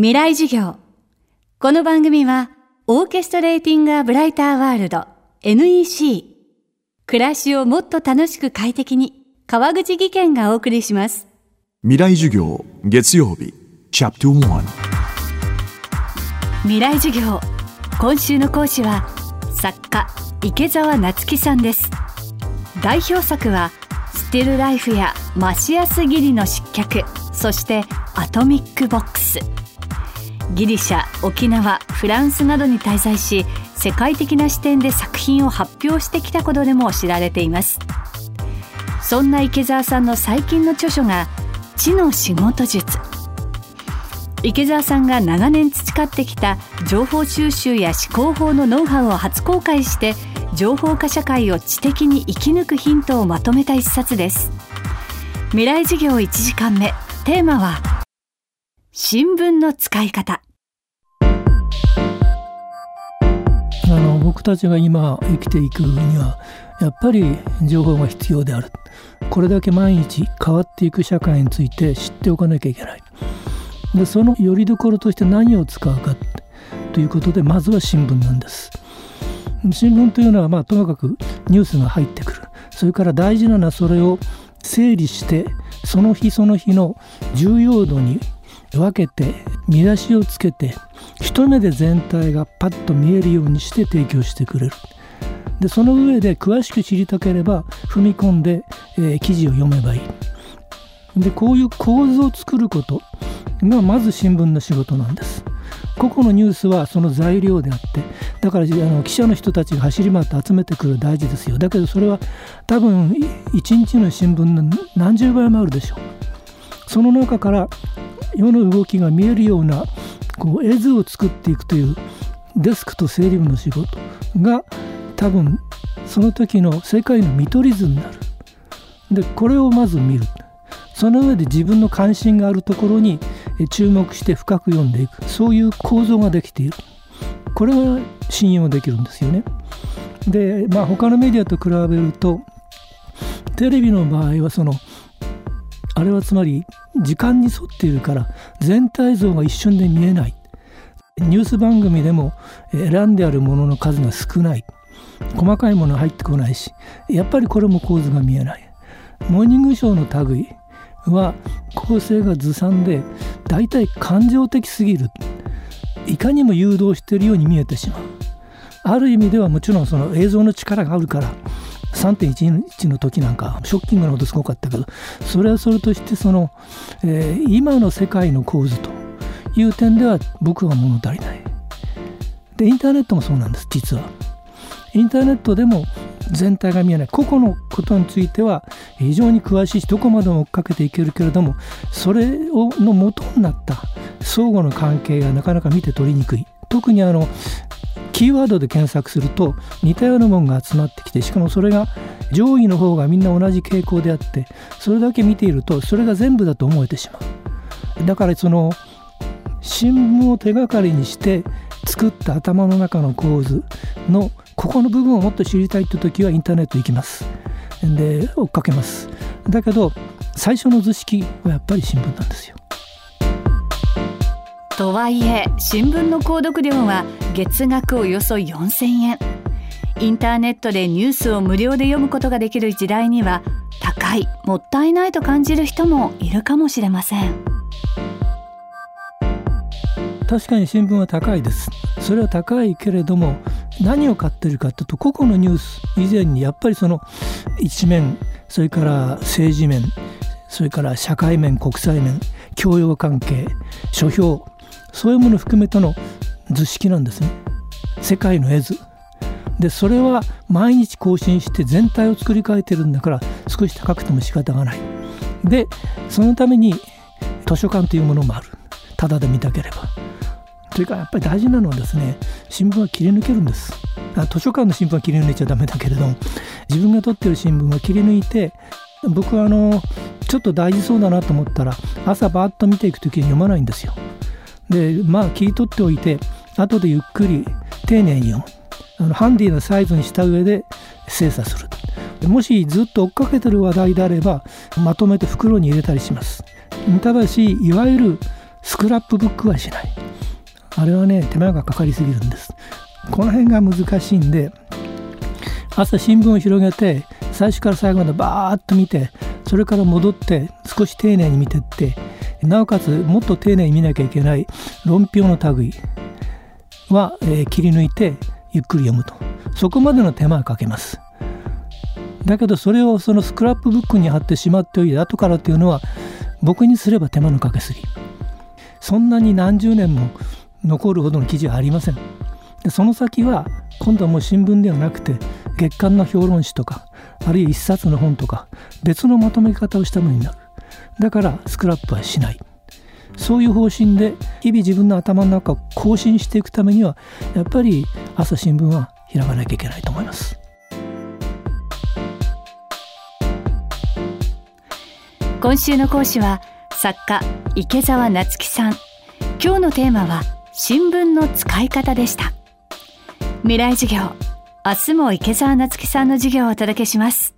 未来授業。この番組はオーケストレーティング・ア・ブライター・ワールド NEC 暮らしをもっと楽しく快適に川口義賢がお送りします。未来授業月曜日チャプト1未来授業。今週の講師は作家池澤夏樹さんです。代表作はスティルライフやマシアスギリの失脚そしてアトミックボックスギリシャ沖縄フランスなどに滞在し世界的な視点で作品を発表してきたことでも知られています。そんな池澤さんの最近の著書が知の仕事術。池澤さんが長年培ってきた情報収集や思考法のノウハウを初公開して情報化社会を知的に生き抜くヒントをまとめた一冊です。未来授業1時間目。テーマは新聞の使い方。あの僕たちが今生きていくにはやっぱり情報が必要である。これだけ毎日変わっていく社会について知っておかなきゃいけない。でそのよりどころとして何を使うかということでまずは新聞なんです。新聞というのはまあともかくニュースが入ってくる。それから大事なのはそれを整理してその日その日の重要度に分けて見出しをつけて一目で全体がパッと見えるようにして提供してくれる。でその上で詳しく知りたければ踏み込んで、えー、記事を読めばいい。でこういう構図を作ることがまず新聞の仕事なんです。個々のニュースはその材料であってだからあの記者の人たちが走り回って集めてくる大事ですよ。だけどそれは多分一日の新聞の何十倍もあるでしょう。その中から世の動きが見えるようなこう絵図を作っていくというデスクと整理部の仕事が多分その時の世界の見取り図になる。でこれをまず見る。その上で自分の関心があるところに注目して深く読んでいく。そういう構造ができている。これは信用できるんですよね。でまあ他のメディアと比べるとテレビの場合はそのあれはつまり時間に沿っているから全体像が一瞬で見えない。ニュース番組でも選んであるものの数が少ない。細かいもの入ってこないしやっぱりこれも構図が見えない。モーニングショーの類は構成がずさんで大体感情的すぎる。いかにも誘導しているように見えてしまう。ある意味ではもちろんその映像の力があるから3.11の時なんかショッキングなことすごかったけどそれはそれとしてその、えー、今の世界の構図という点では僕は物足りない。でインターネットもそうなんです実は。インターネットでも全体が見えない。個々のことについては非常に詳しいしどこまでも追っかけていけるけれどもそれをの元になった相互の関係がなかなか見て取りにくい。特にあのキーワードで検索すると似たようなものが集まってきてしかもそれが上位の方がみんな同じ傾向であってそれだけ見ているとそれが全部だと思えてしまう。だからその新聞を手がかりにして作った頭の中の構図のここの部分をもっと知りたいって時はインターネット行きます。で追っかけます。だけど最初の図式はやっぱり新聞なんですよ。とはいえ新聞の購読料は月額およそ4000円。インターネットでニュースを無料で読むことができる時代には高いもったいないと感じる人もいるかもしれません。確かに新聞は高いです。それは高いけれども何を買ってるかというと個々のニュース以前にやっぱりその一面それから政治面それから社会面国際面教養関係書評そういうもの含めての図式なんですね。世界の絵図。でそれは毎日更新して全体を作り変えてるんだから少し高くても仕方がない。でそのために図書館というものもある。ただで見たければ。それかやっぱり大事なのはですね新聞は切り抜けるんです。図書館の新聞は切り抜いちゃダメだけれども自分が撮ってる新聞は切り抜いて僕はあのちょっと大事そうだなと思ったら朝バーッと見ていく時に読まないんですよ。でまあ切り取っておいて後でゆっくり丁寧に読むあのハンディなサイズにした上で精査する。もしずっと追っかけてる話題であればまとめて袋に入れたりします。ただしいわゆるスクラップブックはしない。あれはね手間がかかりすぎるんです。この辺が難しいんで朝新聞を広げて最初から最後までバーッと見てそれから戻って少し丁寧に見てってなおかつもっと丁寧に見なきゃいけない論評の類は、えー、切り抜いてゆっくり読むと。そこまでの手間はかけます。だけどそれをそのスクラップブックに貼ってしまっておいて後からっていうのは僕にすれば手間のかけすぎ。そんなに何十年も残るほどの記事はありません。でその先は今度はもう新聞ではなくて月刊の評論誌とかあるいは一冊の本とか別のまとめ方をしたものになる。だからスクラップはしない。そういう方針で日々自分の頭の中を更新していくためにはやっぱり朝新聞は開かなきゃいけないと思います。今週の講師は作家池澤夏樹さん。今日のテーマは新聞の使い方でした。未来授業明日も池澤夏樹さんの授業をお届けします。